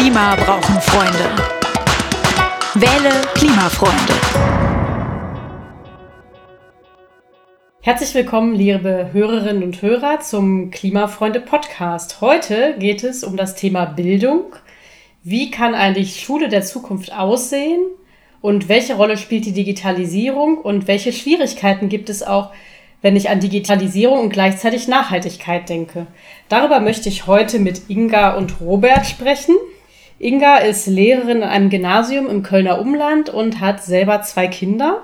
Klima brauchen Freunde. Wähle Klimafreunde. Herzlich willkommen, liebe Hörerinnen und Hörer, zum Klimafreunde Podcast. Heute geht es um das Thema Bildung. Wie kann eigentlich Schule der Zukunft aussehen? Und welche Rolle spielt die Digitalisierung? Und welche Schwierigkeiten gibt es auch, wenn ich an Digitalisierung und gleichzeitig Nachhaltigkeit denke? Darüber möchte ich heute mit Inga und Robert sprechen. Inga ist Lehrerin in einem Gymnasium im Kölner Umland und hat selber zwei Kinder.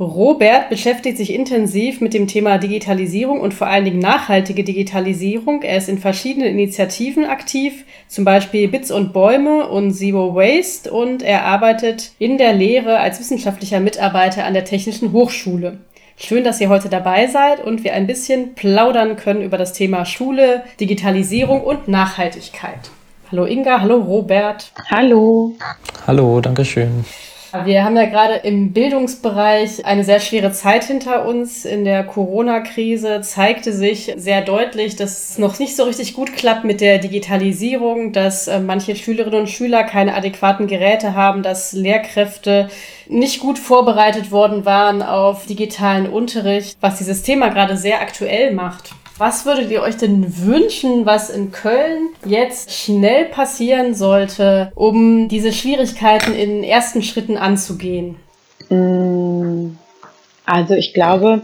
Robert beschäftigt sich intensiv mit dem Thema Digitalisierung und vor allen Dingen nachhaltige Digitalisierung. Er ist in verschiedenen Initiativen aktiv, zum Beispiel Bits und Bäume und Zero Waste und er arbeitet in der Lehre als wissenschaftlicher Mitarbeiter an der Technischen Hochschule. Schön, dass ihr heute dabei seid und wir ein bisschen plaudern können über das Thema Schule, Digitalisierung und Nachhaltigkeit. Hallo Inga, hallo Robert. Hallo. Hallo, danke schön. Wir haben ja gerade im Bildungsbereich eine sehr schwere Zeit hinter uns. In der Corona-Krise zeigte sich sehr deutlich, dass es noch nicht so richtig gut klappt mit der Digitalisierung, dass äh, manche Schülerinnen und Schüler keine adäquaten Geräte haben, dass Lehrkräfte nicht gut vorbereitet worden waren auf digitalen Unterricht, was dieses Thema gerade sehr aktuell macht. Was würdet ihr euch denn wünschen, was in Köln jetzt schnell passieren sollte, um diese Schwierigkeiten in ersten Schritten anzugehen? Mm, also ich glaube,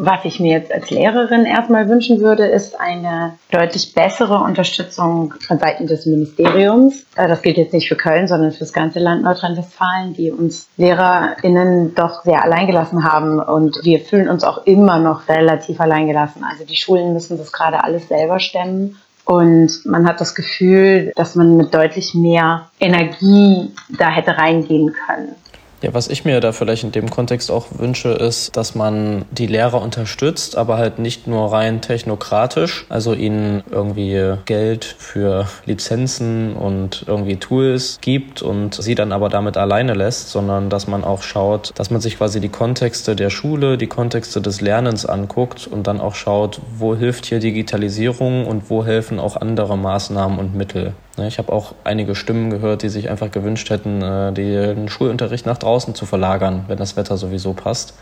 was ich mir jetzt als Lehrerin erstmal wünschen würde, ist eine deutlich bessere Unterstützung von Seiten des Ministeriums. Äh, das gilt jetzt nicht für Köln, sondern für das ganze Land Nordrhein-Westfalen, die uns LehrerInnen doch sehr alleingelassen haben. Und wir fühlen uns auch immer noch relativ alleingelassen. Also die Schulen müssen das gerade alles selber stemmen. Und man hat das Gefühl, dass man mit deutlich mehr Energie da hätte reingehen können. Ja, was ich mir da vielleicht in dem Kontext auch wünsche, ist, dass man die Lehrer unterstützt, aber halt nicht nur rein technokratisch, also ihnen irgendwie Geld für Lizenzen und irgendwie Tools gibt und sie dann aber damit alleine lässt, sondern dass man auch schaut, dass man sich quasi die Kontexte der Schule, die Kontexte des Lernens anguckt und dann auch schaut, wo hilft hier Digitalisierung und wo helfen auch andere Maßnahmen und Mittel. Ne, ich habe auch einige Stimmen gehört, die sich einfach gewünscht hätten, äh, den Schulunterricht nach draußen zu verlagern, wenn das Wetter sowieso passt.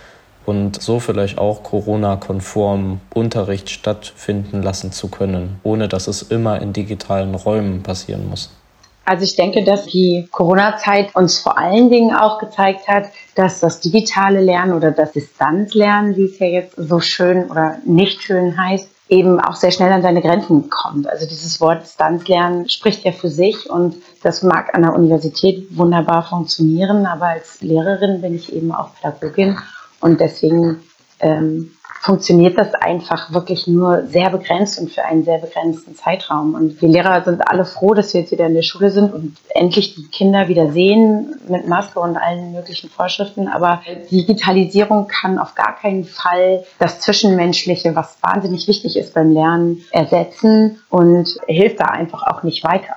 Und so vielleicht auch Corona-konform Unterricht stattfinden lassen zu können, ohne dass es immer in digitalen Räumen passieren muss. Also ich denke, dass die Corona-Zeit uns vor allen Dingen auch gezeigt hat, dass das digitale Lernen oder das Distanzlernen, wie es ja jetzt so schön oder nicht schön heißt, eben auch sehr schnell an seine Grenzen kommt. Also dieses Wort Distanzlernen spricht ja für sich und das mag an der Universität wunderbar funktionieren, aber als Lehrerin bin ich eben auch Pädagogin und deswegen ähm, funktioniert das einfach wirklich nur sehr begrenzt und für einen sehr begrenzten Zeitraum. Und wir Lehrer sind alle froh, dass wir jetzt wieder in der Schule sind und endlich die Kinder wieder sehen mit Maske und allen möglichen Vorschriften. Aber Digitalisierung kann auf gar keinen Fall das Zwischenmenschliche, was wahnsinnig wichtig ist beim Lernen, ersetzen und hilft da einfach auch nicht weiter.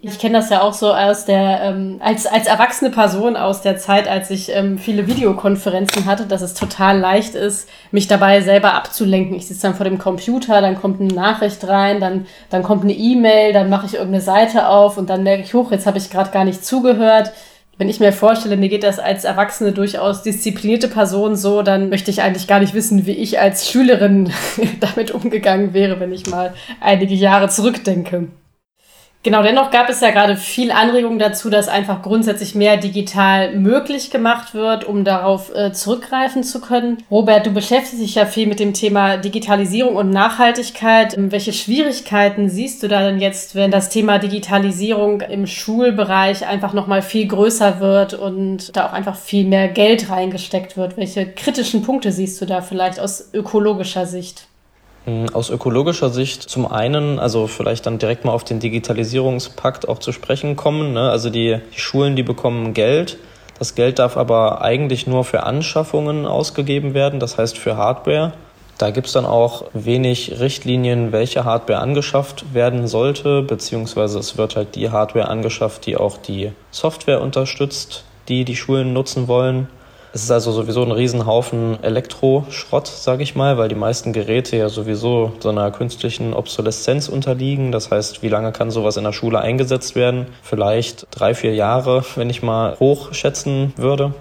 Ich kenne das ja auch so aus der, ähm, als, als erwachsene Person aus der Zeit, als ich ähm, viele Videokonferenzen hatte, dass es total leicht ist, mich dabei selber abzulenken. Ich sitze dann vor dem Computer, dann kommt eine Nachricht rein, dann, dann kommt eine E-Mail, dann mache ich irgendeine Seite auf und dann merke ich, hoch, jetzt habe ich gerade gar nicht zugehört. Wenn ich mir vorstelle, mir geht das als erwachsene, durchaus disziplinierte Person so, dann möchte ich eigentlich gar nicht wissen, wie ich als Schülerin damit umgegangen wäre, wenn ich mal einige Jahre zurückdenke. Genau, dennoch gab es ja gerade viel Anregung dazu, dass einfach grundsätzlich mehr digital möglich gemacht wird, um darauf äh, zurückgreifen zu können. Robert, du beschäftigst dich ja viel mit dem Thema Digitalisierung und Nachhaltigkeit. Ähm, welche Schwierigkeiten siehst du da denn jetzt, wenn das Thema Digitalisierung im Schulbereich einfach nochmal viel größer wird und da auch einfach viel mehr Geld reingesteckt wird? Welche kritischen Punkte siehst du da vielleicht aus ökologischer Sicht? Hm, aus ökologischer Sicht zum einen, also vielleicht dann direkt mal auf den Digitalisierungspakt auch zu sprechen kommen. Ne? Also die, die Schulen, die bekommen Geld. Das Geld darf aber eigentlich nur für Anschaffungen ausgegeben werden, das heißt für Hardware. Da gibt's dann auch wenig Richtlinien, welche Hardware angeschafft werden sollte, beziehungsweise es wird halt die Hardware angeschafft, die auch die Software unterstützt, die die Schulen nutzen wollen. Es ist also sowieso ein Riesenhaufen Elektroschrott, sage ich mal, weil die meisten Geräte ja sowieso so einer künstlichen Obsoleszenz unterliegen. Das heißt, wie lange kann sowas in der Schule eingesetzt werden? Vielleicht drei, vier Jahre, wenn ich mal hochschätzen würde.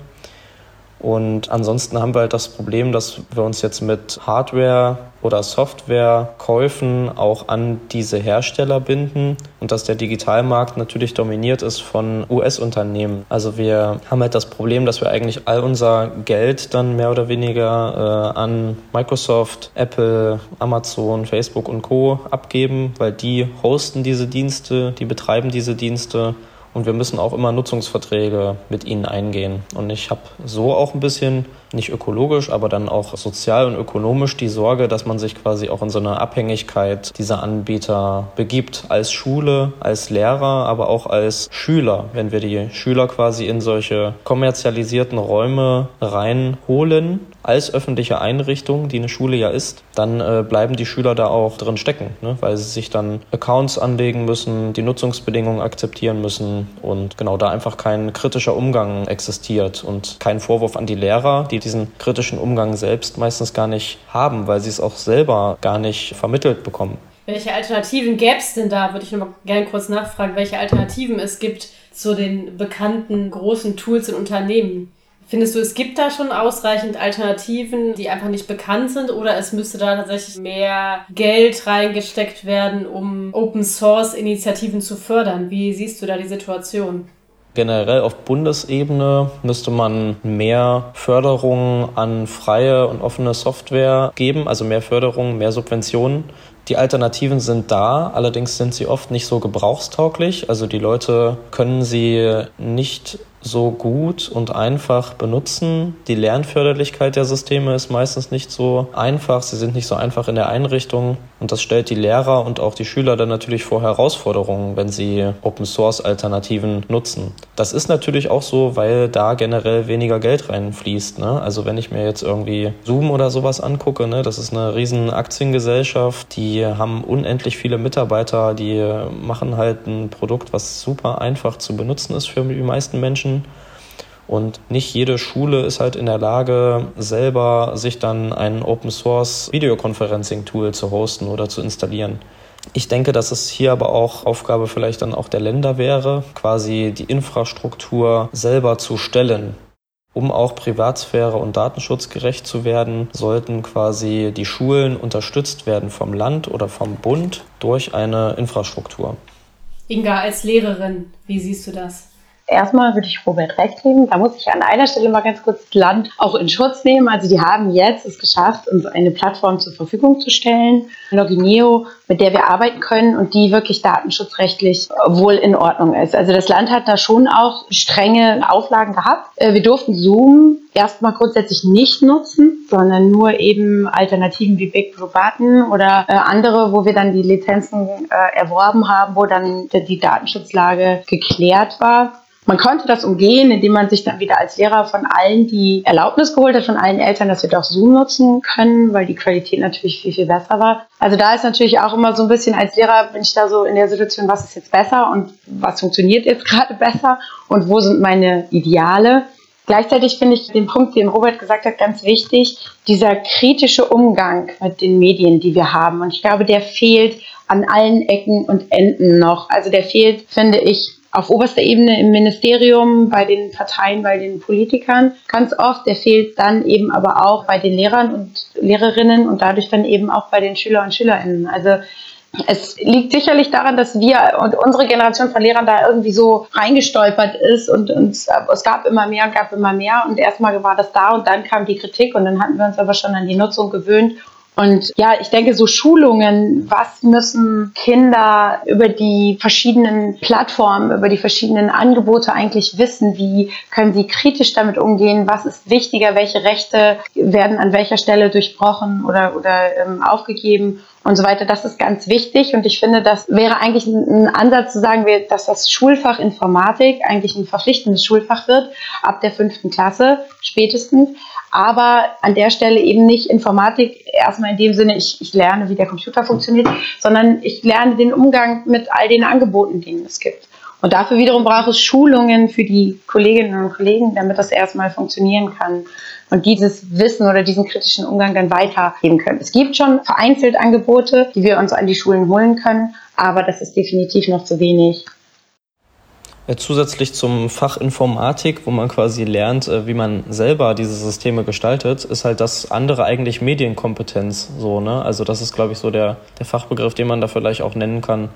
Und ansonsten haben wir halt das Problem, dass wir uns jetzt mit Hardware oder Softwarekäufen auch an diese Hersteller binden und dass der Digitalmarkt natürlich dominiert ist von US-Unternehmen. Also wir haben halt das Problem, dass wir eigentlich all unser Geld dann mehr oder weniger äh, an Microsoft, Apple, Amazon, Facebook und Co abgeben, weil die hosten diese Dienste, die betreiben diese Dienste und wir müssen auch immer Nutzungsverträge mit ihnen eingehen. Und ich habe so auch ein bisschen, nicht ökologisch, aber dann auch sozial und ökonomisch die Sorge, dass man sich quasi auch in so eine Abhängigkeit dieser Anbieter begibt. Als Schule, als Lehrer, aber auch als Schüler. Wenn wir die Schüler quasi in solche kommerzialisierten Räume reinholen, als öffentliche Einrichtung, die eine Schule ja ist, dann äh, bleiben die Schüler da auch drin stecken, ne? weil sie sich dann Accounts anlegen müssen, die Nutzungsbedingungen akzeptieren müssen und genau da einfach kein kritischer Umgang existiert und kein Vorwurf an die Lehrer, die diesen kritischen Umgang selbst meistens gar nicht haben, weil sie es auch selber gar nicht vermittelt bekommen. Welche Alternativen gäbe es denn da? Würde ich noch mal gerne kurz nachfragen, welche Alternativen es gibt zu den bekannten großen Tools in Unternehmen. Findest du, es gibt da schon ausreichend Alternativen, die einfach nicht bekannt sind, oder es müsste da tatsächlich mehr Geld reingesteckt werden, um Open Source Initiativen zu fördern? Wie siehst du da die Situation? Generell auf Bundesebene müsste man mehr Förderung an freie und offene Software geben, also mehr Förderung, mehr Subventionen. Die Alternativen sind da, allerdings sind sie oft nicht so gebrauchstauglich. Also die Leute können sie nicht so gut und einfach benutzen. Die Lernförderlichkeit der Systeme ist meistens nicht so einfach. Sie sind nicht so einfach in der Einrichtung. Und das stellt die Lehrer und auch die Schüler dann natürlich vor Herausforderungen, wenn sie Open Source Alternativen nutzen. Das ist natürlich auch so, weil da generell weniger Geld reinfließt. Ne? Also wenn ich mir jetzt irgendwie Zoom oder sowas angucke, ne, das ist eine riesen Aktiengesellschaft, die haben unendlich viele Mitarbeiter, die machen halt ein Produkt, was super einfach zu benutzen ist für die meisten Menschen und nicht jede Schule ist halt in der Lage, selber sich dann ein Open Source Videoconferencing Tool zu hosten oder zu installieren. Ich denke, dass es hier aber auch Aufgabe vielleicht dann auch der Länder wäre, quasi die Infrastruktur selber zu stellen. Um auch Privatsphäre und Datenschutz gerecht zu werden, sollten quasi die Schulen unterstützt werden vom Land oder vom Bund durch eine Infrastruktur. Inga, als Lehrerin, wie siehst du das? Erstmal würde ich Robert recht geben. Da muss ich an einer Stelle mal ganz kurz das Land auch in Schutz nehmen. Also die haben jetzt es geschafft, uns eine Plattform zur Verfügung zu stellen, Logineo, mit der wir arbeiten können und die wirklich datenschutzrechtlich wohl in Ordnung ist. Also das Land hat da schon auch strenge Auflagen gehabt. Äh, wir durften Zoom erstmal grundsätzlich nicht nutzen, sondern nur eben Alternativen wie Big Blue Button oder äh, andere, wo wir dann die Lizenzen äh, erworben haben, wo dann die Datenschutzlage geklärt war. Man konnte das umgehen, indem man sich dann wieder als Lehrer von allen die Erlaubnis geholt hat, von allen Eltern, dass wir doch Zoom nutzen können, weil die Qualität natürlich viel, viel besser war. Also da ist natürlich auch immer so ein bisschen als Lehrer bin ich da so in der Situation, was ist jetzt besser und was funktioniert jetzt gerade besser und wo sind meine Ideale. Gleichzeitig finde ich den Punkt, den Robert gesagt hat, ganz wichtig, dieser kritische Umgang mit den Medien, die wir haben. Und ich glaube, der fehlt an allen Ecken und Enden noch. Also der fehlt, finde ich, auf oberster Ebene im Ministerium, bei den Parteien, bei den Politikern ganz oft. Der fehlt dann eben aber auch bei den Lehrern und Lehrerinnen und dadurch dann eben auch bei den Schüler und Schülerinnen. Also es liegt sicherlich daran, dass wir und unsere Generation von Lehrern da irgendwie so reingestolpert ist und, und es gab immer mehr gab immer mehr und erstmal war das da und dann kam die Kritik und dann hatten wir uns aber schon an die Nutzung gewöhnt und ja, ich denke, so Schulungen, was müssen Kinder über die verschiedenen Plattformen, über die verschiedenen Angebote eigentlich wissen? Wie können sie kritisch damit umgehen? Was ist wichtiger? Welche Rechte werden an welcher Stelle durchbrochen oder, oder ähm, aufgegeben? Und so weiter. Das ist ganz wichtig und ich finde, das wäre eigentlich ein Ansatz zu sagen, dass das Schulfach Informatik eigentlich ein verpflichtendes Schulfach wird, ab der fünften Klasse spätestens aber an der Stelle eben nicht Informatik erstmal in dem Sinne, ich, ich lerne, wie der Computer funktioniert, sondern ich lerne den Umgang mit all den Angeboten, die es gibt. Und dafür wiederum braucht es Schulungen für die Kolleginnen und Kollegen, damit das erstmal funktionieren kann und dieses Wissen oder diesen kritischen Umgang dann weitergeben können. Es gibt schon vereinzelt Angebote, die wir uns an die Schulen holen können, aber das ist definitiv noch zu wenig. Ja, zusätzlich zum Fach Informatik, wo man quasi lernt, äh, wie man selber diese Systeme gestaltet, ist halt das andere eigentlich Medienkompetenz so, ne? Also das ist, glaube ich, so der, der Fachbegriff, den man da vielleicht auch nennen kann.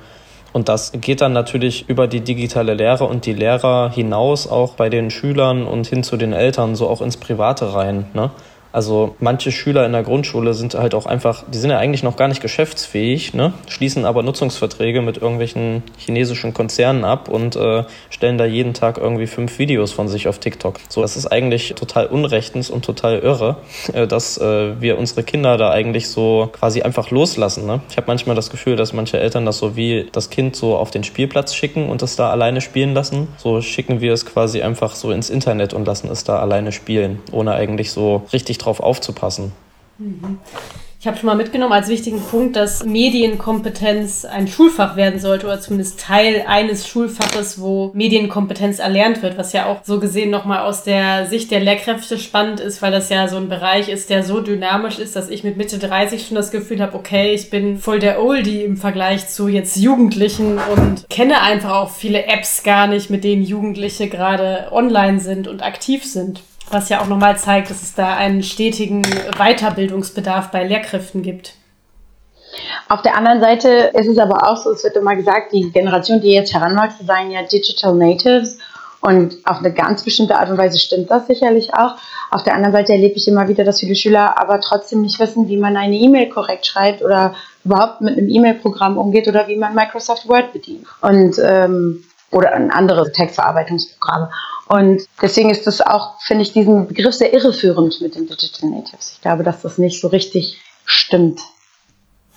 Und das geht dann natürlich über die digitale Lehre und die Lehrer hinaus auch bei den Schülern und hin zu den Eltern, so auch ins Private rein. Ne? Also manche Schüler in der Grundschule sind halt auch einfach, die sind ja eigentlich noch gar nicht geschäftsfähig, ne? schließen aber Nutzungsverträge mit irgendwelchen chinesischen Konzernen ab und äh, stellen da jeden Tag irgendwie fünf Videos von sich auf TikTok. So, das ist eigentlich total unrechtens und total irre, äh, dass äh, wir unsere Kinder da eigentlich so quasi einfach loslassen. Ne? Ich habe manchmal das Gefühl, dass manche Eltern das so wie das Kind so auf den Spielplatz schicken und es da alleine spielen lassen. So schicken wir es quasi einfach so ins Internet und lassen es da alleine spielen, ohne eigentlich so richtig drauf aufzupassen. Ich habe schon mal mitgenommen als wichtigen Punkt, dass Medienkompetenz ein Schulfach werden sollte oder zumindest Teil eines Schulfaches, wo Medienkompetenz erlernt wird, was ja auch so gesehen nochmal aus der Sicht der Lehrkräfte spannend ist, weil das ja so ein Bereich ist, der so dynamisch ist, dass ich mit Mitte 30 schon das Gefühl habe, okay, ich bin voll der Oldie im Vergleich zu jetzt Jugendlichen und kenne einfach auch viele Apps gar nicht, mit denen Jugendliche gerade online sind und aktiv sind. Was ja auch nochmal zeigt, dass es da einen stetigen Weiterbildungsbedarf bei Lehrkräften gibt. Auf der anderen Seite ist es aber auch so, es wird immer gesagt, die Generation, die jetzt heranwächst, seien ja Digital Natives. Und auf eine ganz bestimmte Art und Weise stimmt das sicherlich auch. Auf der anderen Seite erlebe ich immer wieder, dass viele Schüler aber trotzdem nicht wissen, wie man eine E-Mail korrekt schreibt oder überhaupt mit einem E-Mail-Programm umgeht oder wie man Microsoft Word bedient. Und, ähm, oder ein anderes Textverarbeitungsprogramm. Und deswegen ist das auch, finde ich, diesen Begriff sehr irreführend mit den Digital Natives. Ich glaube, dass das nicht so richtig stimmt.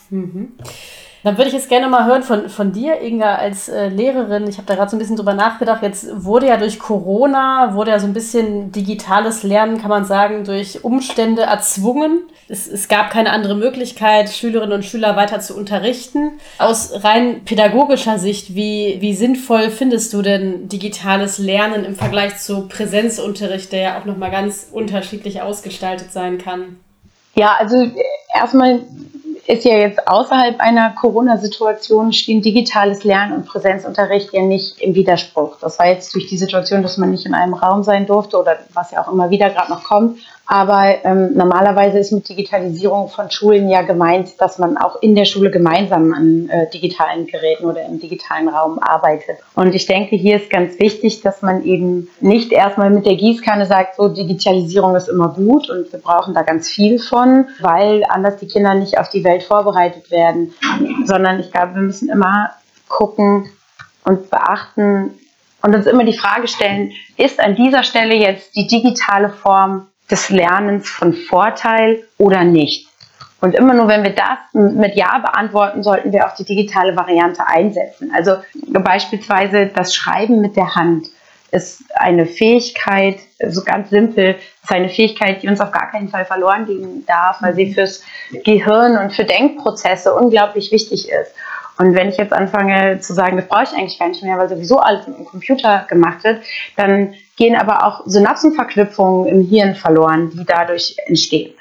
Mhm. Dann würde ich jetzt gerne mal hören von, von dir, Inga, als äh, Lehrerin. Ich habe da gerade so ein bisschen drüber nachgedacht. Jetzt wurde ja durch Corona, wurde ja so ein bisschen digitales Lernen, kann man sagen, durch Umstände erzwungen. Es, es gab keine andere Möglichkeit, Schülerinnen und Schüler weiter zu unterrichten. Aus rein pädagogischer Sicht, wie, wie sinnvoll findest du denn digitales Lernen im Vergleich zu Präsenzunterricht, der ja auch nochmal ganz unterschiedlich ausgestaltet sein kann? Ja, also erstmal ist ja jetzt außerhalb einer Corona-Situation stehen digitales Lernen und Präsenzunterricht ja nicht im Widerspruch. Das war jetzt durch die Situation, dass man nicht in einem Raum sein durfte oder was ja auch immer wieder gerade noch kommt, aber ähm, normalerweise ist mit Digitalisierung von Schulen ja gemeint, dass man auch in der Schule gemeinsam an äh, digitalen Geräten oder im digitalen Raum arbeitet. Und ich denke, hier ist ganz wichtig, dass man eben nicht erstmal mit der Gießkanne sagt, so Digitalisierung ist immer gut und wir brauchen da ganz viel von, weil anders die Kinder nicht auf die Welt vorbereitet werden, sondern ich glaube, wir müssen immer gucken und beachten, und uns immer die Frage stellen, ist an dieser Stelle jetzt die digitale Form des Lernens von Vorteil oder nicht. Und immer nur, wenn wir das mit Ja beantworten, sollten wir auch die digitale Variante einsetzen. Also beispielsweise das Schreiben mit der Hand ist eine Fähigkeit, so ganz simpel, ist eine Fähigkeit, die uns auf gar keinen Fall verloren gehen darf, weil sie fürs Gehirn und für Denkprozesse unglaublich wichtig ist. Und wenn ich jetzt anfange zu sagen, das brauche ich eigentlich gar nicht mehr, weil sowieso alles mit dem Computer gemacht wird, dann gehen aber auch Synapsenverknüpfungen im Hirn verloren, die dadurch entstehen.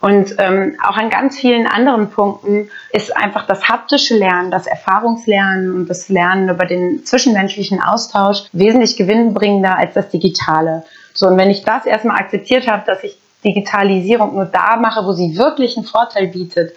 Und ähm, auch an ganz vielen anderen Punkten ist einfach das haptische Lernen, das Erfahrungslernen und das Lernen über den zwischenmenschlichen Austausch wesentlich gewinnbringender als das Digitale. So, und wenn ich das erstmal akzeptiert habe, dass ich Digitalisierung nur da mache, wo sie wirklich einen Vorteil bietet,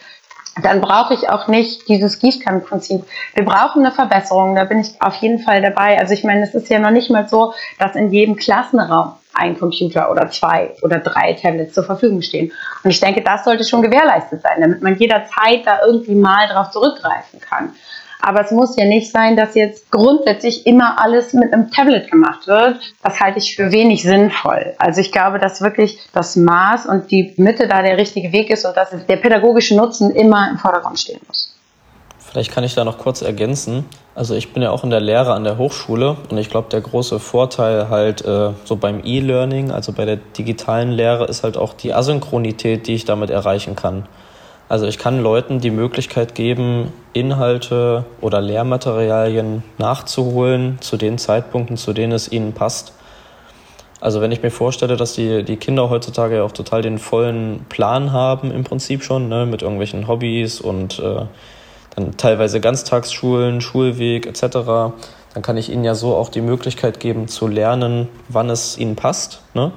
dann brauche ich auch nicht dieses Gießkannenprinzip. Wir brauchen eine Verbesserung, da bin ich auf jeden Fall dabei. Also ich meine, es ist ja noch nicht mal so, dass in jedem Klassenraum ein Computer oder zwei oder drei Tablets zur Verfügung stehen. Und ich denke, das sollte schon gewährleistet sein, damit man jederzeit da irgendwie mal drauf zurückgreifen kann. Aber es muss ja nicht sein, dass jetzt grundsätzlich immer alles mit einem Tablet gemacht wird. Das halte ich für wenig sinnvoll. Also ich glaube, dass wirklich das Maß und die Mitte da der richtige Weg ist und dass der pädagogische Nutzen immer im Vordergrund stehen muss. Vielleicht kann ich da noch kurz ergänzen. Also ich bin ja auch in der Lehre an der Hochschule und ich glaube, der große Vorteil halt äh, so beim E-Learning, also bei der digitalen Lehre, ist halt auch die Asynchronität, die ich damit erreichen kann. Also ich kann Leuten die Möglichkeit geben, Inhalte oder Lehrmaterialien nachzuholen zu den Zeitpunkten, zu denen es ihnen passt. Also wenn ich mir vorstelle, dass die, die Kinder heutzutage ja auch total den vollen Plan haben im Prinzip schon, ne, mit irgendwelchen Hobbys und äh, dann teilweise Ganztagsschulen, Schulweg etc., dann kann ich ihnen ja so auch die Möglichkeit geben zu lernen, wann es ihnen passt. Ne?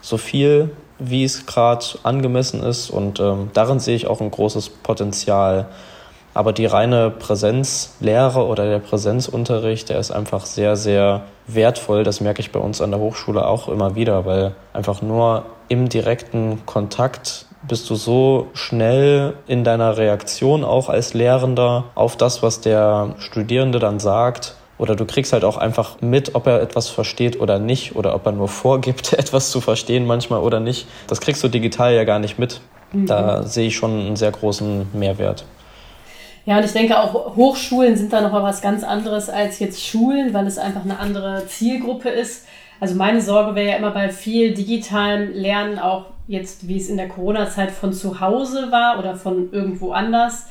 So viel, wie es gerade angemessen ist. Und ähm, darin sehe ich auch ein großes Potenzial. Aber die reine Präsenzlehre oder der Präsenzunterricht, der ist einfach sehr, sehr wertvoll. Das merke ich bei uns an der Hochschule auch immer wieder, weil einfach nur im direkten Kontakt bist du so schnell in deiner Reaktion auch als Lehrender auf das, was der Studierende dann sagt. Oder du kriegst halt auch einfach mit, ob er etwas versteht oder nicht. Oder ob er nur vorgibt, etwas zu verstehen manchmal oder nicht. Das kriegst du digital ja gar nicht mit. Mhm. Da sehe ich schon einen sehr großen Mehrwert. Ja, und ich denke auch Hochschulen sind da noch mal was ganz anderes als jetzt Schulen, weil es einfach eine andere Zielgruppe ist. Also meine Sorge wäre ja immer bei viel digitalem Lernen auch jetzt, wie es in der Corona-Zeit von zu Hause war oder von irgendwo anders,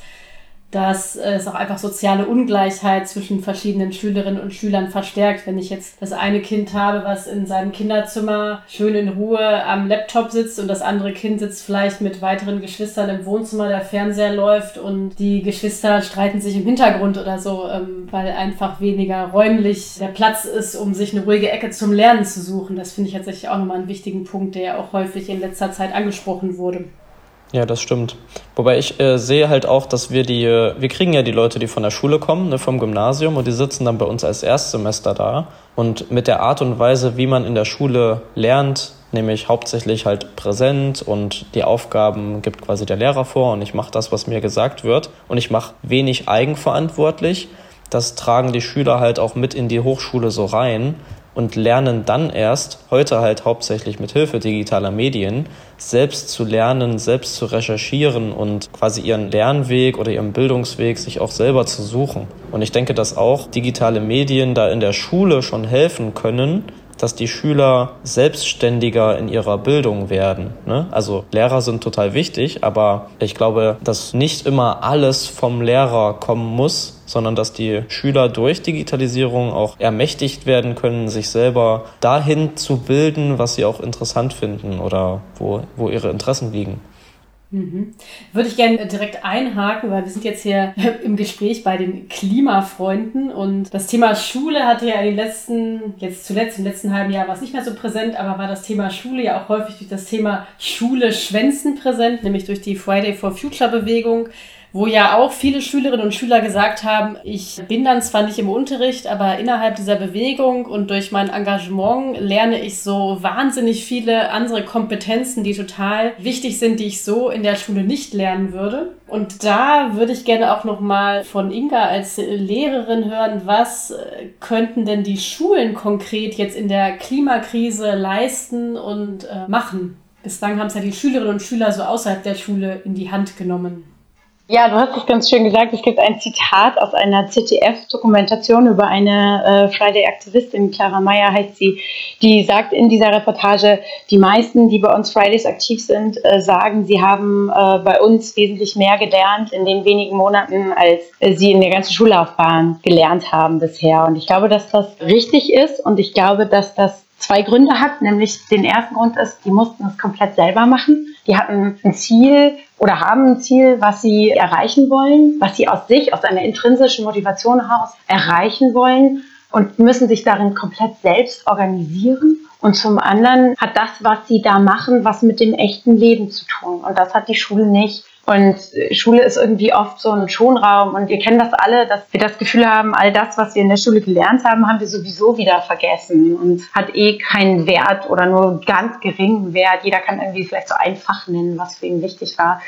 dass es auch einfach soziale Ungleichheit zwischen verschiedenen Schülerinnen und Schülern verstärkt. Wenn ich jetzt das eine Kind habe, was in seinem Kinderzimmer schön in Ruhe am Laptop sitzt und das andere Kind sitzt vielleicht mit weiteren Geschwistern im Wohnzimmer, der Fernseher läuft und die Geschwister streiten sich im Hintergrund oder so, ähm, weil einfach weniger räumlich der Platz ist, um sich eine ruhige Ecke zum Lernen zu suchen. Das finde ich tatsächlich auch nochmal einen wichtigen Punkt, der ja auch häufig in letzter Zeit angesprochen wurde. Ja, das stimmt. Wobei ich äh, sehe halt auch, dass wir die, äh, wir kriegen ja die Leute, die von der Schule kommen, ne, vom Gymnasium und die sitzen dann bei uns als Erstsemester da. Und mit der Art und Weise, wie man in der Schule lernt, nämlich hauptsächlich halt präsent und die Aufgaben gibt quasi der Lehrer vor und ich mache das, was mir gesagt wird und ich mache wenig eigenverantwortlich. Das tragen die Schüler halt auch mit in die Hochschule so rein und lernen dann erst, heute halt hauptsächlich mit Hilfe digitaler Medien, selbst zu lernen, selbst zu recherchieren und quasi ihren Lernweg oder ihren Bildungsweg sich auch selber zu suchen. Und ich denke, dass auch digitale Medien da in der Schule schon helfen können, dass die Schüler selbstständiger in ihrer Bildung werden. Ne? Also Lehrer sind total wichtig, aber ich glaube, dass nicht immer alles vom Lehrer kommen muss, sondern dass die Schüler durch Digitalisierung auch ermächtigt werden können, sich selber dahin zu bilden, was sie auch interessant finden oder wo, wo ihre Interessen liegen. Mhm. Würde ich gerne direkt einhaken, weil wir sind jetzt hier im Gespräch bei den Klimafreunden und das Thema Schule hatte ja in den letzten, jetzt zuletzt im letzten halben Jahr war es nicht mehr so präsent, aber war das Thema Schule ja auch häufig durch das Thema Schule schwänzen präsent, nämlich durch die Friday for Future Bewegung wo ja auch viele Schülerinnen und Schüler gesagt haben, ich bin dann zwar nicht im Unterricht, aber innerhalb dieser Bewegung und durch mein Engagement lerne ich so wahnsinnig viele andere Kompetenzen, die total wichtig sind, die ich so in der Schule nicht lernen würde. Und da würde ich gerne auch noch mal von Inga als Lehrerin hören, was könnten denn die Schulen konkret jetzt in der Klimakrise leisten und äh, machen? Bislang haben es ja die Schülerinnen und Schüler so außerhalb der Schule in die Hand genommen. Ja, du hast es ganz schön gesagt. Es gibt ein Zitat aus einer ZDF-Dokumentation über eine äh, Friday-Aktivistin, Clara Meyer heißt sie, die sagt in dieser Reportage, die meisten, die bei uns Fridays aktiv sind, äh, sagen, sie haben äh, bei uns wesentlich mehr gelernt in den wenigen Monaten, als äh, sie in der ganzen Schullaufbahn gelernt haben bisher. Und ich glaube, dass das richtig ist und ich glaube, dass das zwei Gründe hat. Nämlich den ersten Grund ist, die mussten es komplett selber machen. Die hatten ein Ziel oder haben ein Ziel, was sie erreichen wollen, was sie aus sich, aus einer intrinsischen Motivation heraus erreichen wollen und müssen sich darin komplett selbst organisieren. Und zum anderen hat das, was sie da machen, was mit dem echten Leben zu tun. Und das hat die Schule nicht. Und Schule ist irgendwie oft so ein Schonraum und wir kennen das alle, dass wir das Gefühl haben, all das, was wir in der Schule gelernt haben, haben wir sowieso wieder vergessen und hat eh keinen Wert oder nur ganz geringen Wert. Jeder kann irgendwie vielleicht so einfach nennen, was für ihn wichtig war.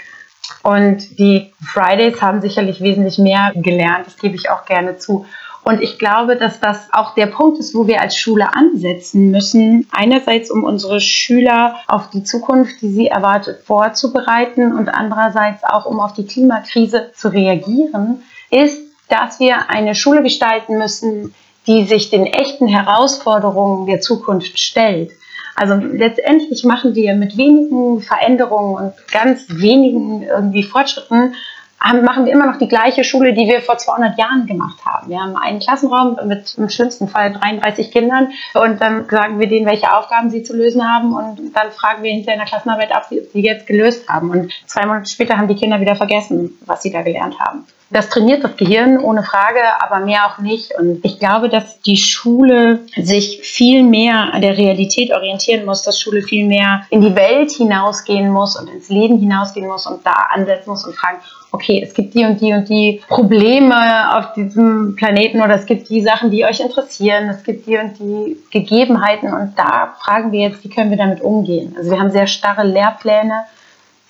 Und die Fridays haben sicherlich wesentlich mehr gelernt, das gebe ich auch gerne zu. Und ich glaube, dass das auch der Punkt ist, wo wir als Schule ansetzen müssen. Einerseits, um unsere Schüler auf die Zukunft, die sie erwartet, vorzubereiten und andererseits auch, um auf die Klimakrise zu reagieren, ist, dass wir eine Schule gestalten müssen, die sich den echten Herausforderungen der Zukunft stellt. Also letztendlich machen wir mit wenigen Veränderungen und ganz wenigen irgendwie Fortschritten haben, machen wir immer noch die gleiche Schule, die wir vor 200 Jahren gemacht haben. Wir haben einen Klassenraum mit im schlimmsten Fall 33 Kindern und dann sagen wir denen, welche Aufgaben sie zu lösen haben und dann fragen wir hinterher in der Klassenarbeit ab, wie sie jetzt gelöst haben. Und zwei Monate später haben die Kinder wieder vergessen, was sie da gelernt haben. Das trainiert das Gehirn ohne Frage, aber mehr auch nicht. Und ich glaube, dass die Schule sich viel mehr an der Realität orientieren muss, dass Schule viel mehr in die Welt hinausgehen muss und ins Leben hinausgehen muss und da ansetzen muss und fragen, okay, es gibt die und die und die Probleme auf diesem Planeten oder es gibt die Sachen, die euch interessieren, es gibt die und die Gegebenheiten und da fragen wir jetzt, wie können wir damit umgehen. Also wir haben sehr starre Lehrpläne,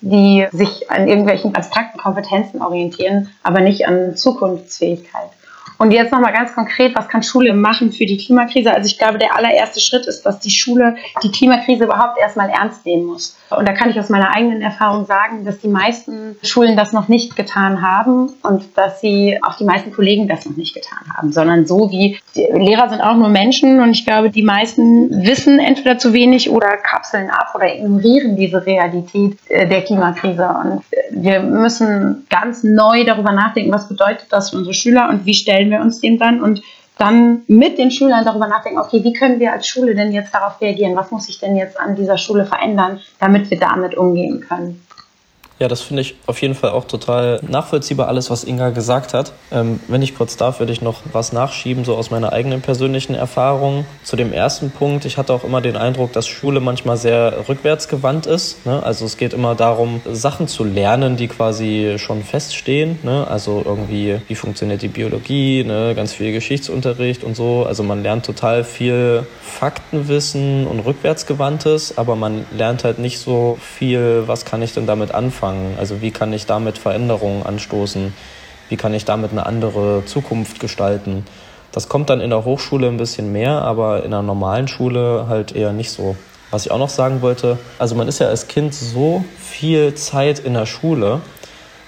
die sich an irgendwelchen abstrakten Kompetenzen orientieren, aber nicht an Zukunftsfähigkeit. Und jetzt nochmal ganz konkret, was kann Schule machen für die Klimakrise? Also ich glaube, der allererste Schritt ist, dass die Schule die Klimakrise überhaupt erstmal ernst nehmen muss. Und da kann ich aus meiner eigenen Erfahrung sagen, dass die meisten Schulen das noch nicht getan haben und dass sie auch die meisten Kollegen das noch nicht getan haben, sondern so wie Lehrer sind auch nur Menschen und ich glaube, die meisten wissen entweder zu wenig oder kapseln ab oder ignorieren diese Realität äh, der Klimakrise. Und wir müssen ganz neu darüber nachdenken, was bedeutet das für unsere Schüler und wie stellen wir uns dem dann und dann mit den Schülern darüber nachdenken, okay, wie können wir als Schule denn jetzt darauf reagieren? Was muss sich denn jetzt an dieser Schule verändern, damit wir damit umgehen können? Ja, das finde ich auf jeden Fall auch total nachvollziehbar, alles, was Inga gesagt hat. Ähm, wenn ich kurz darf, würde ich noch was nachschieben, so aus meiner eigenen persönlichen Erfahrung. Zu dem ersten Punkt, ich hatte auch immer den Eindruck, dass Schule manchmal sehr rückwärtsgewandt ist. Ne? Also es geht immer darum, Sachen zu lernen, die quasi schon feststehen. Ne? Also irgendwie, wie funktioniert die Biologie, ne? ganz viel Geschichtsunterricht und so. Also man lernt total viel Faktenwissen und rückwärtsgewandtes, aber man lernt halt nicht so viel, was kann ich denn damit anfangen anfangen? Also wie kann ich damit Veränderungen anstoßen? Wie kann ich damit eine andere Zukunft gestalten? Das kommt dann in der Hochschule ein bisschen mehr, aber in der normalen Schule halt eher nicht so. Was ich auch noch sagen wollte, also man ist ja als Kind so viel Zeit in der Schule,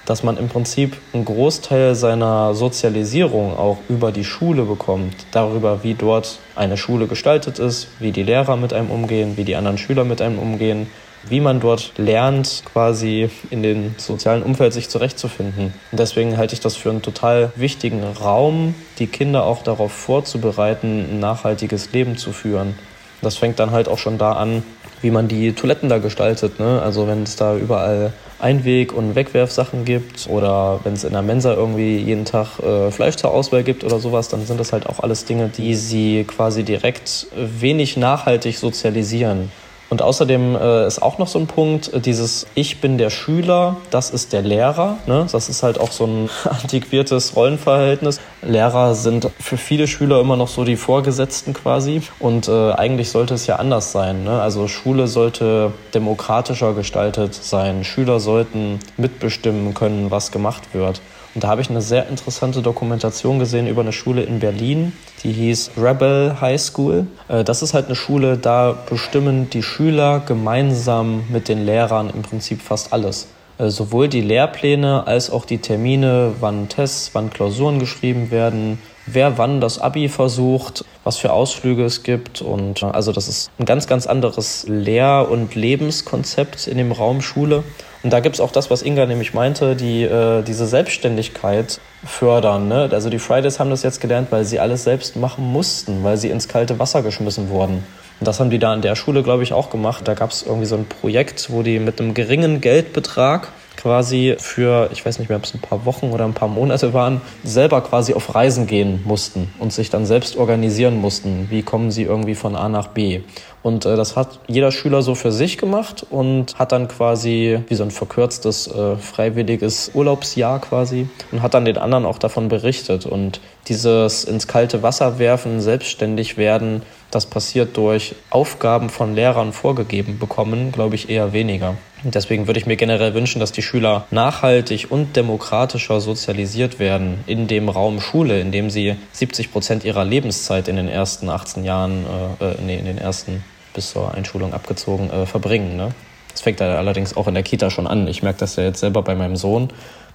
dass man im Prinzip einen Großteil seiner Sozialisierung auch über die Schule bekommt, darüber, wie dort eine Schule gestaltet ist, wie die Lehrer mit einem umgehen, wie die anderen Schüler mit einem umgehen, wie man dort lernt, quasi in dem sozialen Umfeld sich zurechtzufinden. Und deswegen halte ich das für einen total wichtigen Raum, die Kinder auch darauf vorzubereiten, ein nachhaltiges Leben zu führen. Das fängt dann halt auch schon da an, wie man die Toiletten da gestaltet. Ne? Also wenn es da überall Einweg- und Wegwerfsachen gibt oder wenn es in der Mensa irgendwie jeden Tag äh, Fleisch zur Auswahl gibt oder sowas, dann sind das halt auch alles Dinge, die sie quasi direkt wenig nachhaltig sozialisieren. Und außerdem äh, ist auch noch so ein Punkt, äh, dieses Ich bin der Schüler, das ist der Lehrer. Ne? Das ist halt auch so ein antiquiertes Rollenverhältnis. Lehrer sind für viele Schüler immer noch so die Vorgesetzten quasi. Und äh, eigentlich sollte es ja anders sein. Ne? Also Schule sollte demokratischer gestaltet sein. Schüler sollten mitbestimmen können, was gemacht wird. Und da habe ich eine sehr interessante Dokumentation gesehen über eine Schule in Berlin, die hieß Rebel High School. Äh, das ist halt eine Schule, da bestimmen die Schüler gemeinsam mit den Lehrern im Prinzip fast alles. Äh, sowohl die Lehrpläne als auch die Termine, wann Tests, wann Klausuren geschrieben werden, wer wann das Abi versucht, was für Ausflüge es gibt. Und äh, also das ist ein ganz, ganz anderes Lehr- und Lebenskonzept in dem Raum Schule. Und da gibt es auch das, was Inga nämlich meinte, die äh, diese Selbstständigkeit fördern. Ne? Also die Fridays haben das jetzt gelernt, weil sie alles selbst machen mussten, weil sie ins kalte Wasser geschmissen wurden. Und das haben die da an der Schule, glaube ich, auch gemacht. Da gab es irgendwie so ein Projekt, wo die mit einem geringen Geldbetrag quasi für, ich weiß nicht mehr, ob es ein paar Wochen oder ein paar Monate waren, selber quasi auf Reisen gehen mussten und sich dann selbst organisieren mussten. Wie kommen sie irgendwie von A nach B? Und äh, das hat jeder Schüler so für sich gemacht und hat dann quasi wie so ein verkürztes äh, freiwilliges Urlaubsjahr quasi und hat dann den anderen auch davon berichtet. Und dieses ins kalte Wasser werfen, selbstständig werden, das passiert durch Aufgaben von Lehrern vorgegeben bekommen, glaube ich, eher weniger. Deswegen würde ich mir generell wünschen, dass die Schüler nachhaltig und demokratischer sozialisiert werden in dem Raum Schule, in dem sie 70 Prozent ihrer Lebenszeit in den ersten 18 Jahren, äh, äh, nee, in den ersten bis zur Einschulung abgezogen äh, verbringen. Ne? Das fängt da allerdings auch in der Kita schon an. Ich merke das ja jetzt selber bei meinem Sohn.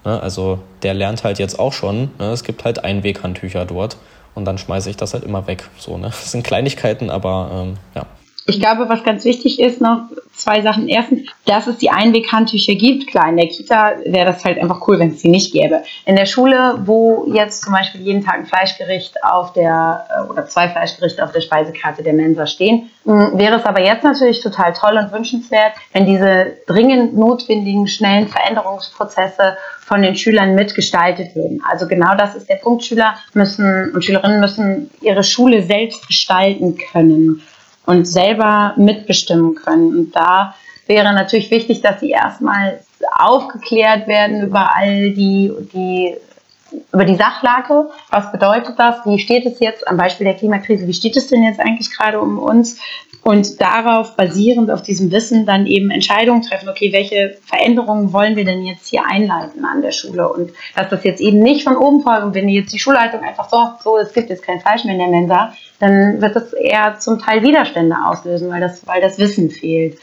Ne? Also der lernt halt jetzt auch schon. Ne? Es gibt halt Einweghandtücher dort und dann schmeiße ich das halt immer weg. So, ne? Das sind Kleinigkeiten, aber ähm, ja. Ich glaube, was ganz wichtig ist, noch zwei Sachen. Erstens, dass es die Einweghandtücher gibt. Klar, in der Kita wäre das halt einfach cool, wenn es sie nicht gäbe. In der Schule, wo jetzt zum Beispiel jeden Tag ein Fleischgericht auf der, äh, oder zwei Fleischgerichte auf der Speisekarte der Mensa stehen, wäre es aber jetzt natürlich total toll und wünschenswert, wenn diese dringend notwendigen, schnellen Veränderungsprozesse von den Schülern mitgestaltet würden. Also genau das ist der Punkt. Schüler müssen und Schülerinnen müssen ihre Schule selbst gestalten können und selber mitbestimmen können. Und da wäre natürlich wichtig, dass sie erstmal aufgeklärt werden über all die, die über die Sachlage. Was bedeutet das? Wie steht es jetzt am Beispiel der Klimakrise? Wie steht es denn jetzt eigentlich gerade um uns? Und darauf basierend auf diesem Wissen dann eben Entscheidungen treffen. Okay, welche Veränderungen wollen wir denn jetzt hier einleiten an der Schule? Und dass das jetzt eben nicht von oben folgt. wenn jetzt die Schulleitung einfach so, so, es gibt jetzt kein Fleisch mehr in der Mensa, dann wird das eher zum Teil Widerstände auslösen, weil das, weil das Wissen fehlt.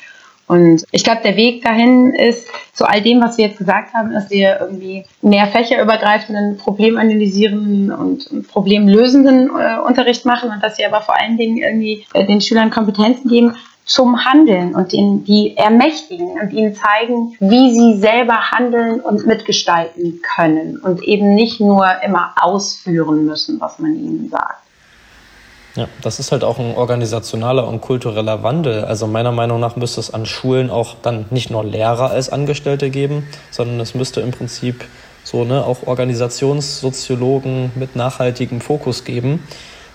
Und ich glaube, der Weg dahin ist, zu all dem, was wir jetzt gesagt haben, dass wir irgendwie mehr fächerübergreifenden, problemanalysierenden und problemlösenden äh, Unterricht machen und dass wir aber vor allen Dingen irgendwie äh, den Schülern Kompetenzen geben zum Handeln und den, die ermächtigen und ihnen zeigen, wie sie selber handeln und mitgestalten können und eben nicht nur immer ausführen müssen, was man ihnen sagt. Ja, das ist halt auch ein organisationaler und kultureller Wandel. Also meiner Meinung nach müsste es an Schulen auch dann nicht nur Lehrer als Angestellte geben, sondern es müsste im Prinzip so ne, auch Organisationssoziologen mit nachhaltigem Fokus geben,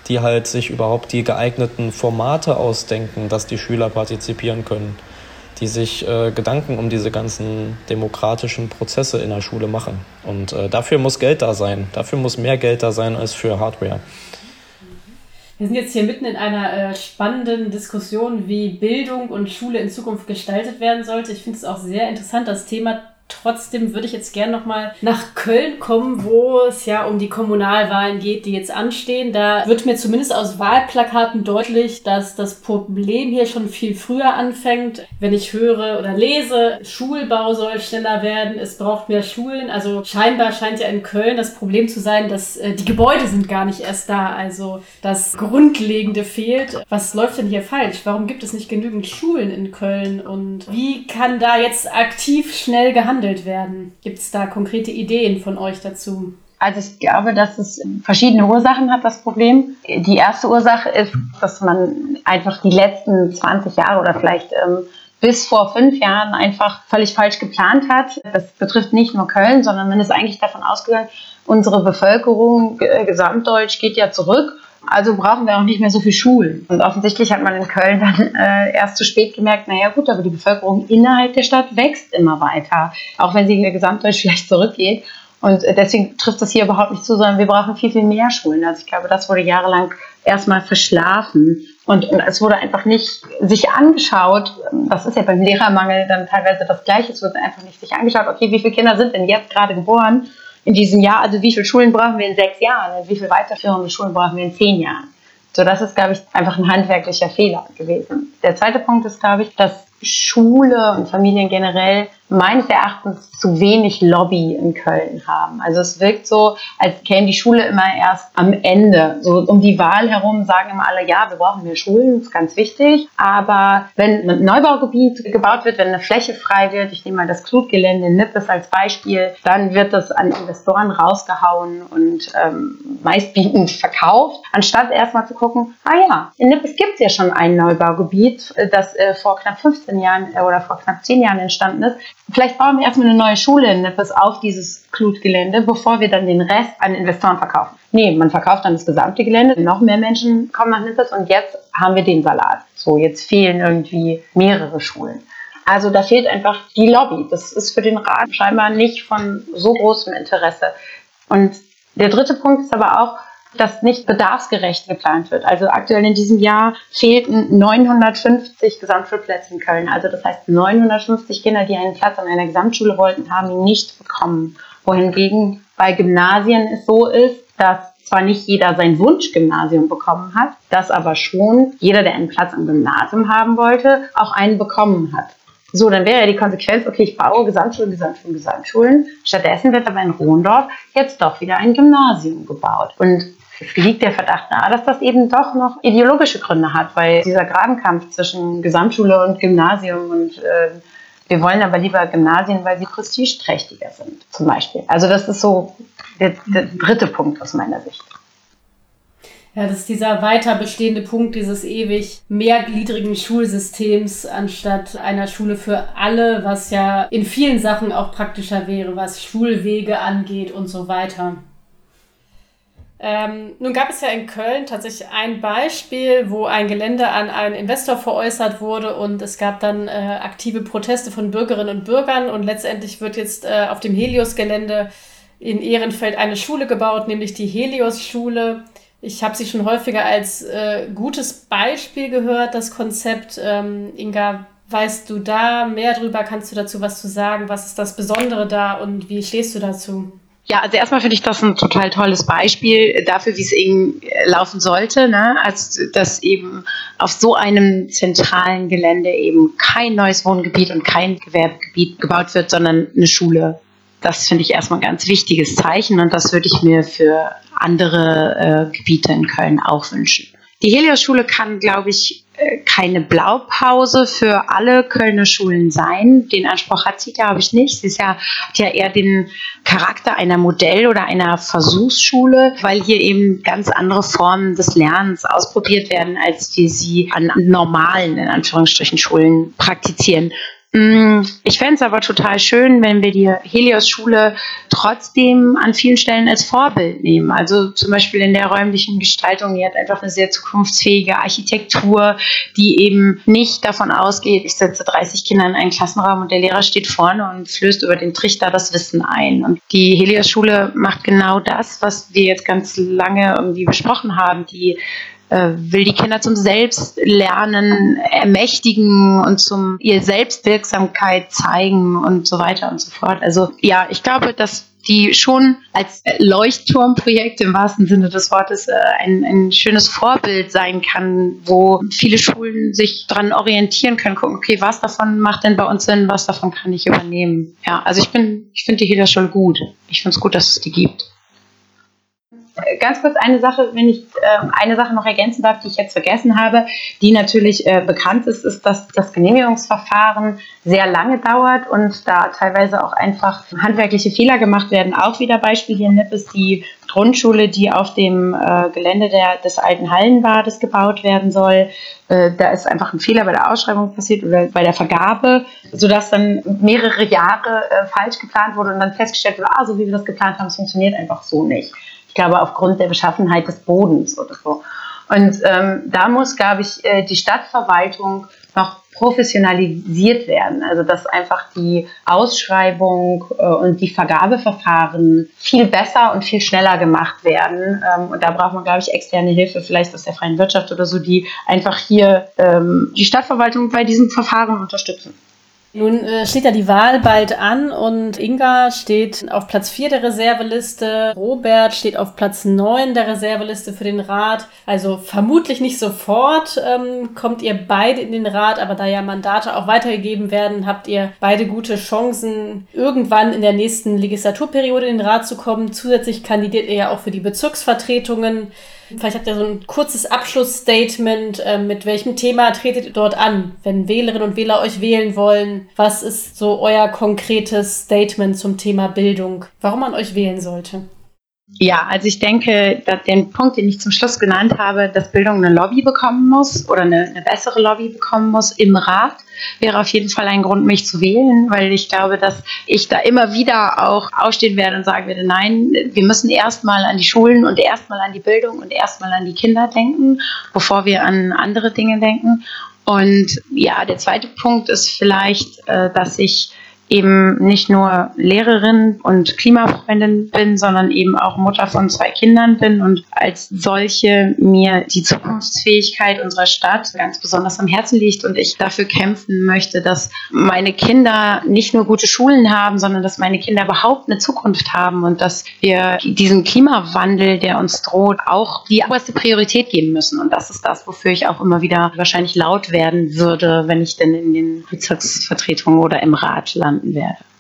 die halt sich überhaupt die geeigneten Formate ausdenken, dass die Schüler partizipieren können, die sich äh, Gedanken um diese ganzen demokratischen Prozesse in der Schule machen. Und äh, dafür muss Geld da sein. Dafür muss mehr Geld da sein als für Hardware. Wir sind jetzt hier mitten in einer äh, spannenden Diskussion, wie Bildung und Schule in Zukunft gestaltet werden sollte. Ich finde es auch sehr interessant, das Thema Trotzdem würde ich jetzt gerne nochmal nach Köln kommen, wo es ja um die Kommunalwahlen geht, die jetzt anstehen. Da wird mir zumindest aus Wahlplakaten deutlich, dass das Problem hier schon viel früher anfängt. Wenn ich höre oder lese, Schulbau soll schneller werden, es braucht mehr Schulen. Also scheinbar scheint ja in Köln das Problem zu sein, dass äh, die Gebäude sind gar nicht erst da. Also das Grundlegende fehlt. Was läuft denn hier falsch? Warum gibt es nicht genügend Schulen in Köln? Und wie kann da jetzt aktiv schnell gehandelt behandelt werden? Gibt es da konkrete Ideen von euch dazu? Also ich glaube, dass es verschiedene Ursachen hat, das Problem. Die erste Ursache ist, dass man einfach die letzten 20 Jahre oder vielleicht ähm, bis vor fünf Jahren einfach völlig falsch geplant hat. Das betrifft nicht nur Köln, sondern man ist eigentlich davon ausgegangen, unsere Bevölkerung äh, gesamtdeutsch geht ja zurück also brauchen wir auch nicht mehr so viel Schulen. Und offensichtlich hat man in Köln dann äh, erst zu spät gemerkt, naja gut, aber die Bevölkerung innerhalb der Stadt wächst immer weiter, auch wenn sie in der Gesamtdeutsch vielleicht zurückgeht. Und äh, deswegen trifft das hier überhaupt nicht zu, sondern wir brauchen viel, viel mehr Schulen. Also ich glaube, das wurde jahrelang erstmal verschlafen. Und, und es wurde einfach nicht sich angeschaut, das ist ja beim Lehrermangel dann teilweise das Gleiche, es wurde einfach nicht sich angeschaut, okay, wie viele Kinder sind denn jetzt gerade geboren in diesem Jahr, also wie viele Schulen brauchen wir in sechs Jahren, wie viele weiterführende Schulen brauchen wir in zehn Jahren. So, das ist, glaube ich, einfach ein handwerklicher Fehler gewesen. Der zweite Punkt ist, glaube ich, dass Schule und Familien generell meines Erachtens zu wenig Lobby in Köln haben. Also es wirkt so, als käme die Schule immer erst am Ende. So um die Wahl herum sagen immer alle, ja, wir brauchen mehr Schulen, ist ganz wichtig. Aber wenn ein Neubaugebiet gebaut wird, wenn eine Fläche frei wird, ich nehme mal das Klutgelände in Nippes als Beispiel, dann wird das an Investoren rausgehauen und ähm, meistbietend verkauft, anstatt erstmal zu gucken, ah ja, in Nippes gibt es ja schon ein Neubaugebiet, das äh, vor knapp 15 Jahren äh, oder vor knapp 10 Jahren entstanden ist vielleicht bauen wir erstmal eine neue Schule in Nippes auf dieses Klutgelände, bevor wir dann den Rest an Investoren verkaufen. Nee, man verkauft dann das gesamte Gelände, noch mehr Menschen kommen nach Nippes und jetzt haben wir den Salat. So, jetzt fehlen irgendwie mehrere Schulen. Also da fehlt einfach die Lobby. Das ist für den Rat scheinbar nicht von so großem Interesse. Und der dritte Punkt ist aber auch, dass nicht bedarfsgerecht geplant wird. Also aktuell in diesem Jahr fehlten 950 Gesamtschulplätze in Köln. Also das heißt 950 Kinder, die einen Platz an einer Gesamtschule wollten, haben ihn nicht bekommen. Wohingegen bei Gymnasien es so ist, dass zwar nicht jeder sein Wunschgymnasium bekommen hat, dass aber schon jeder, der einen Platz am Gymnasium haben wollte, auch einen bekommen hat. So, dann wäre ja die Konsequenz, okay, ich baue Gesamtschulen, Gesamtschulen, Gesamtschulen. Stattdessen wird aber in Rohendorf jetzt doch wieder ein Gymnasium gebaut. Und liegt der Verdacht nahe, dass das eben doch noch ideologische Gründe hat, weil dieser Grabenkampf zwischen Gesamtschule und Gymnasium und äh, wir wollen aber lieber Gymnasien, weil sie prestigeträchtiger sind, zum Beispiel. Also das ist so der, der dritte Punkt aus meiner Sicht. Ja, das ist dieser weiter bestehende Punkt dieses ewig mehrgliedrigen Schulsystems anstatt einer Schule für alle, was ja in vielen Sachen auch praktischer wäre, was Schulwege angeht und so weiter. Ähm, nun gab es ja in Köln tatsächlich ein Beispiel, wo ein Gelände an einen Investor veräußert wurde und es gab dann äh, aktive Proteste von Bürgerinnen und Bürgern und letztendlich wird jetzt äh, auf dem Helios-Gelände in Ehrenfeld eine Schule gebaut, nämlich die Helios-Schule. Ich habe sie schon häufiger als äh, gutes Beispiel gehört, das Konzept. Ähm, Inga, weißt du da mehr drüber? Kannst du dazu was zu sagen? Was ist das Besondere da und wie stehst du dazu? Ja, also erstmal finde ich das ein total tolles Beispiel dafür, wie es eben laufen sollte, ne? also dass eben auf so einem zentralen Gelände eben kein neues Wohngebiet und kein Gewerbegebiet gebaut wird, sondern eine Schule. Das finde ich erstmal ein ganz wichtiges Zeichen und das würde ich mir für andere äh, Gebiete in Köln auch wünschen. Die Helios-Schule kann, glaube ich, äh, keine Blaupause für alle Kölner Schulen sein. Den Anspruch hat sie, glaube ich, nicht. Sie ist ja, hat ja eher den Charakter einer Modell- oder einer Versuchsschule, weil hier eben ganz andere Formen des Lernens ausprobiert werden, als die sie an normalen, in Anführungsstrichen, Schulen praktizieren. Mm, ich fände es aber total schön, wenn wir die Helios-Schule trotzdem an vielen Stellen als Vorbild nehmen. Also zum Beispiel in der räumlichen Gestaltung, die hat einfach eine sehr zukunftsfähige Architektur, die eben nicht davon ausgeht, ich setze 30 Kinder in einen Klassenraum und der Lehrer steht vorne und flößt über den Trichter das Wissen ein. Und die Helios-Schule macht genau das, was wir jetzt ganz lange irgendwie besprochen haben. Die will die Kinder zum Selbstlernen ermächtigen und zum ihr Selbstwirksamkeit zeigen und so weiter und so fort. Also ja, ich glaube, dass die schon als Leuchtturmprojekt im wahrsten Sinne des Wortes äh, ein, ein schönes Vorbild sein kann, wo viele Schulen sich daran orientieren können, gucken, okay, was davon macht denn bei uns Sinn, was davon kann ich übernehmen. Ja, also ich bin, ich finde die Heda-Schule gut. Ich finde es gut, dass es die gibt ganz kurz eine Sache, wenn ich äh, eine Sache noch ergänzen darf, die ich jetzt vergessen habe, die natürlich äh, bekannt ist, ist, dass das Genehmigungsverfahren sehr lange dauert und da teilweise auch einfach handwerkliche Fehler gemacht werden. Auch wieder Beispiel hier in Nipp ist die Grundschule, die auf dem äh, Gelände der, des alten Hallenbades gebaut werden soll. Äh, da ist einfach ein Fehler bei der Ausschreibung passiert oder bei der Vergabe, sodass dann mehrere Jahre äh, falsch geplant wurde und dann festgestellt wurde, ah, so wie wir das geplant haben, es funktioniert einfach so nicht. Ich glaube, aufgrund der Beschaffenheit des Bodens oder so. Und ähm, da muss, glaube ich, äh, die Stadtverwaltung noch professionalisiert werden. Also dass einfach die Ausschreibung äh, und die Vergabeverfahren viel besser und viel schneller gemacht werden. Ähm, und da braucht man, glaube ich, externe Hilfe, vielleicht aus der freien Wirtschaft oder so, die einfach hier ähm, die Stadtverwaltung bei diesen Verfahren unterstützen. Nun äh, steht ja die Wahl bald an und Inga steht auf Platz 4 der Reserveliste, Robert steht auf Platz 9 der Reserveliste für den Rat. Also vermutlich nicht sofort ähm, kommt ihr beide in den Rat, aber da ja Mandate auch weitergegeben werden, habt ihr beide gute Chancen, irgendwann in der nächsten Legislaturperiode in den Rat zu kommen. Zusätzlich kandidiert ihr ja auch für die Bezirksvertretungen. Vielleicht habt ihr so ein kurzes Abschlussstatement. Äh, mit welchem Thema tretet ihr dort an, wenn Wählerinnen und Wähler euch wählen wollen? Was ist so euer konkretes Statement zum Thema Bildung? Warum man euch wählen sollte? Ja, also ich denke, dass den Punkt, den ich zum Schluss genannt habe, dass Bildung eine Lobby bekommen muss oder eine, eine, bessere Lobby bekommen muss im Rat, wäre auf jeden Fall ein Grund, mich zu wählen, weil ich glaube, dass ich da immer wieder auch ausstehen werde und sagen werde, nein, wir müssen erstmal an die Schulen und erstmal an die Bildung und erstmal an die Kinder denken, bevor wir an andere Dinge denken. Und ja, der zweite Punkt ist vielleicht, äh, dass ich eben nicht nur Lehrerin und Klimafreundin bin, sondern eben auch Mutter von zwei Kindern bin und als solche mir die Zukunftsfähigkeit unserer Stadt ganz besonders am Herzen liegt und ich dafür kämpfen möchte, dass meine Kinder nicht nur gute Schulen haben, sondern dass meine Kinder überhaupt eine Zukunft haben und dass wir diesen Klimawandel, der uns droht, auch die oberste Priorität geben müssen. Und das ist das, wofür ich auch immer wieder wahrscheinlich laut werden würde, wenn ich denn in den Bezirksvertretungen oder im Rat lande landen werde.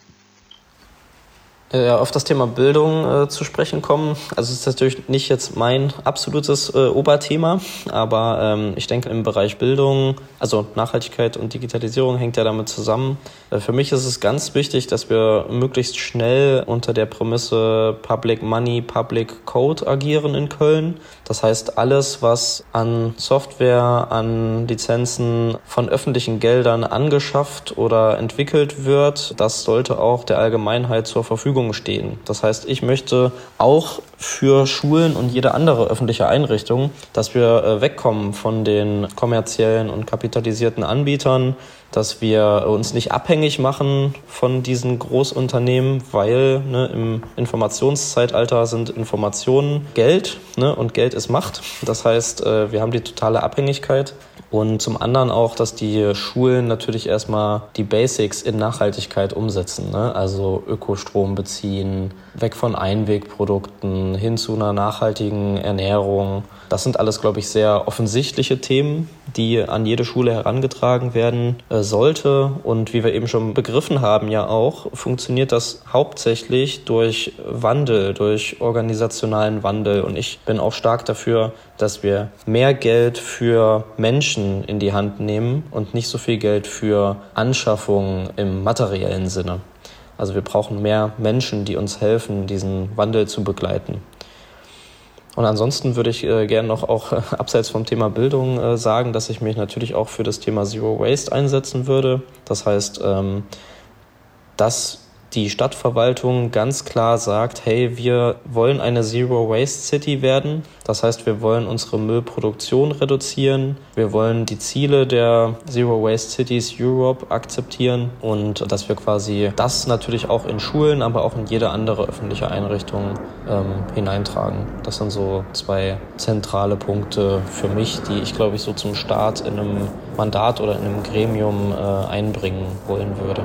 Äh, auf das Thema Bildung äh, zu sprechen kommen. Also es ist natürlich nicht jetzt mein absolutes äh, Oberthema, aber ähm, ich denke im Bereich Bildung, also Nachhaltigkeit und Digitalisierung hängt ja damit zusammen. Äh, für mich ist es ganz wichtig, dass wir möglichst schnell unter der Prämisse Public Money, Public Code agieren in Köln. Das heißt, alles, was an Software, an Lizenzen von öffentlichen Geldern angeschafft oder entwickelt wird, das sollte auch der Allgemeinheit zur Verfügung stehen. Das heißt, ich möchte auch für Schulen und jede andere öffentliche Einrichtung, dass wir äh, wegkommen von den kommerziellen und kapitalisierten Anbietern, dass wir uns nicht abhängig machen von diesen Großunternehmen, weil ne, im Informationszeitalter sind Informationen Geld ne, und Geld ist Macht. Das heißt, äh, wir haben die totale Abhängigkeit. Und zum anderen auch, dass die Schulen natürlich erstmal die Basics in Nachhaltigkeit umsetzen. Ne? Also Ökostrom beziehen, weg von Einwegprodukten hin zu einer nachhaltigen Ernährung. Das sind alles, glaube ich, sehr offensichtliche Themen, die an jede Schule herangetragen werden äh, sollte. Und wie wir eben schon begriffen haben, ja auch, funktioniert das hauptsächlich durch Wandel, durch organisationalen Wandel. Und ich bin auch stark dafür, dass wir mehr Geld für Menschen in die Hand nehmen und nicht so viel Geld für Anschaffungen im materiellen Sinne. Also wir brauchen mehr Menschen, die uns helfen, diesen Wandel zu begleiten. Und ansonsten würde ich äh, gerne noch auch äh, abseits vom Thema Bildung äh, sagen, dass ich mich natürlich auch für das Thema Zero Waste einsetzen würde. Das heißt, ähm, dass die Stadtverwaltung ganz klar sagt, hey, wir wollen eine Zero Waste City werden. Das heißt, wir wollen unsere Müllproduktion reduzieren. Wir wollen die Ziele der Zero Waste Cities Europe akzeptieren und dass wir quasi das natürlich auch in Schulen, aber auch in jede andere öffentliche Einrichtung ähm, hineintragen. Das sind so zwei zentrale Punkte für mich, die ich glaube ich so zum Start in einem Mandat oder in einem Gremium äh, einbringen wollen würde.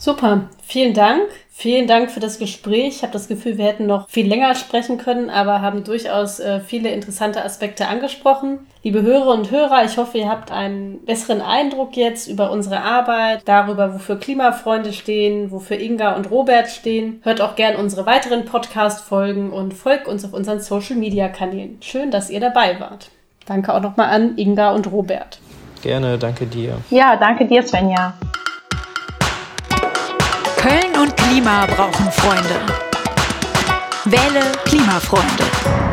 Super, vielen Dank. Vielen Dank für das Gespräch. Ich habe das Gefühl, wir hätten noch viel länger sprechen können, aber haben durchaus äh, viele interessante Aspekte angesprochen. Liebe Hörer und Hörer, ich hoffe, ihr habt einen besseren Eindruck jetzt über unsere Arbeit, darüber, wofür Klimafreunde stehen, wofür Inga und Robert stehen. Hört auch gern unsere weiteren Podcast-Folgen und folgt uns auf unseren Social-Media-Kanälen. Schön, dass ihr dabei wart. Danke auch nochmal an Inga und Robert. Gerne, danke dir. Ja, danke dir, Svenja. Und Klima brauchen Freunde. Wähle Klimafreunde.